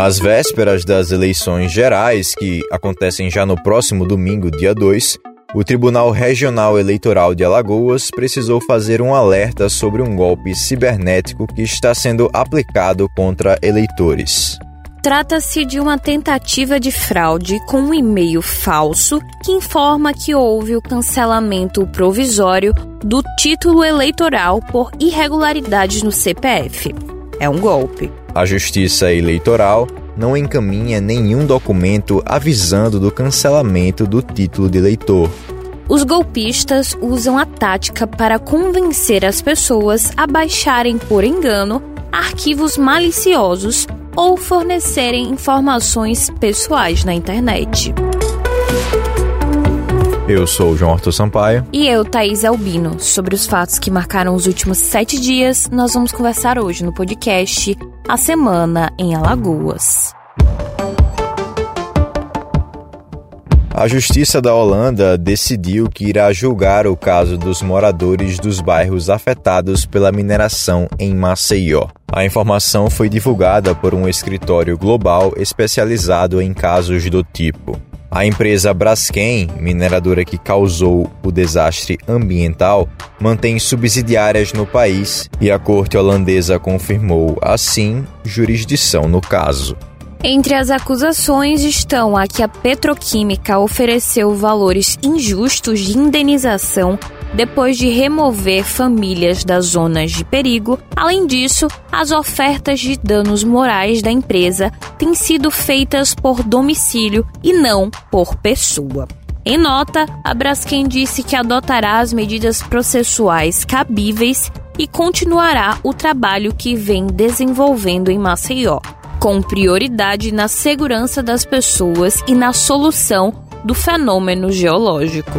Às vésperas das eleições gerais, que acontecem já no próximo domingo, dia 2, o Tribunal Regional Eleitoral de Alagoas precisou fazer um alerta sobre um golpe cibernético que está sendo aplicado contra eleitores. Trata-se de uma tentativa de fraude com um e-mail falso que informa que houve o cancelamento provisório do título eleitoral por irregularidades no CPF. É um golpe. A Justiça Eleitoral não encaminha nenhum documento avisando do cancelamento do título de eleitor. Os golpistas usam a tática para convencer as pessoas a baixarem por engano arquivos maliciosos ou fornecerem informações pessoais na internet. Eu sou o João Arthur Sampaio. E eu, Thaís Albino. Sobre os fatos que marcaram os últimos sete dias, nós vamos conversar hoje no podcast A Semana em Alagoas. A Justiça da Holanda decidiu que irá julgar o caso dos moradores dos bairros afetados pela mineração em Maceió. A informação foi divulgada por um escritório global especializado em casos do tipo. A empresa Braskem, mineradora que causou o desastre ambiental, mantém subsidiárias no país e a corte holandesa confirmou, assim, jurisdição no caso. Entre as acusações estão a que a petroquímica ofereceu valores injustos de indenização depois de remover famílias das zonas de perigo. Além disso, as ofertas de danos morais da empresa têm sido feitas por domicílio e não por pessoa. Em nota, a Braskem disse que adotará as medidas processuais cabíveis e continuará o trabalho que vem desenvolvendo em Maceió com prioridade na segurança das pessoas e na solução do fenômeno geológico.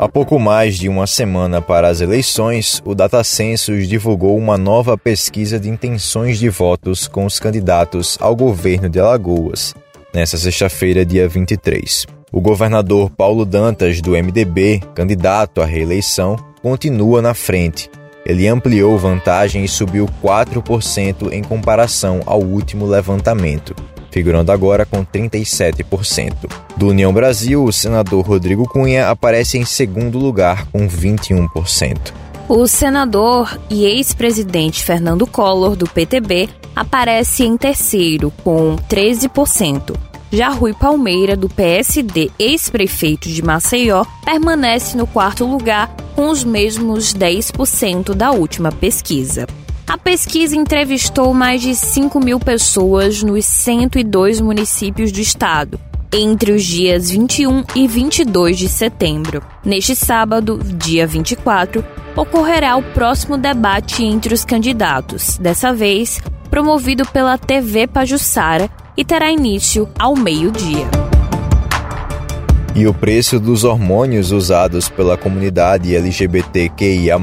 Há pouco mais de uma semana para as eleições, o DataCensus divulgou uma nova pesquisa de intenções de votos com os candidatos ao governo de Alagoas, nesta sexta-feira, dia 23. O governador Paulo Dantas, do MDB, candidato à reeleição, continua na frente, ele ampliou vantagem e subiu 4% em comparação ao último levantamento, figurando agora com 37%. Do União Brasil, o senador Rodrigo Cunha aparece em segundo lugar com 21%. O senador e ex-presidente Fernando Collor, do PTB, aparece em terceiro, com 13%. Já Rui Palmeira, do PSD, ex-prefeito de Maceió, permanece no quarto lugar com os mesmos 10% da última pesquisa. A pesquisa entrevistou mais de 5 mil pessoas nos 102 municípios do estado, entre os dias 21 e 22 de setembro. Neste sábado, dia 24, ocorrerá o próximo debate entre os candidatos, dessa vez promovido pela TV Pajussara e terá início ao meio-dia. E o preço dos hormônios usados pela comunidade LGBTQIA+,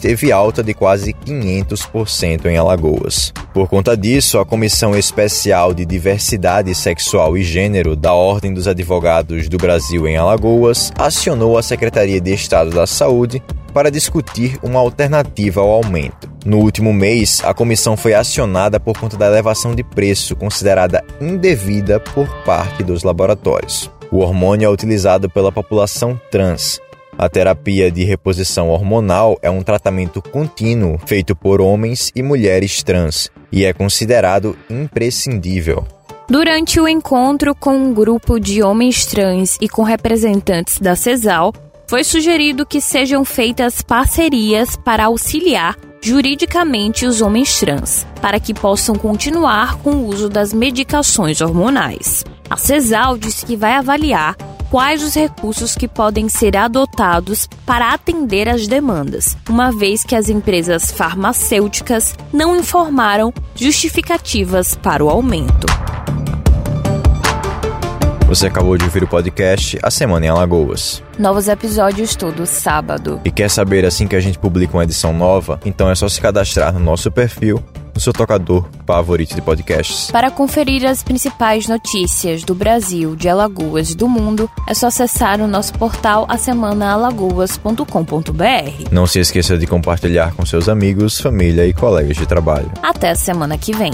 teve alta de quase 500% em Alagoas. Por conta disso, a Comissão Especial de Diversidade Sexual e Gênero da Ordem dos Advogados do Brasil em Alagoas acionou a Secretaria de Estado da Saúde para discutir uma alternativa ao aumento. No último mês, a comissão foi acionada por conta da elevação de preço considerada indevida por parte dos laboratórios. O hormônio é utilizado pela população trans. A terapia de reposição hormonal é um tratamento contínuo feito por homens e mulheres trans e é considerado imprescindível. Durante o encontro com um grupo de homens trans e com representantes da CESAL, foi sugerido que sejam feitas parcerias para auxiliar juridicamente os homens trans, para que possam continuar com o uso das medicações hormonais. A CESAL disse que vai avaliar quais os recursos que podem ser adotados para atender as demandas, uma vez que as empresas farmacêuticas não informaram justificativas para o aumento. Você acabou de ouvir o podcast A Semana em Alagoas. Novos episódios todo sábado. E quer saber assim que a gente publica uma edição nova? Então é só se cadastrar no nosso perfil no seu tocador favorito de podcasts. Para conferir as principais notícias do Brasil, de Alagoas e do mundo, é só acessar o nosso portal asemanaalagoas.com.br. Não se esqueça de compartilhar com seus amigos, família e colegas de trabalho. Até a semana que vem.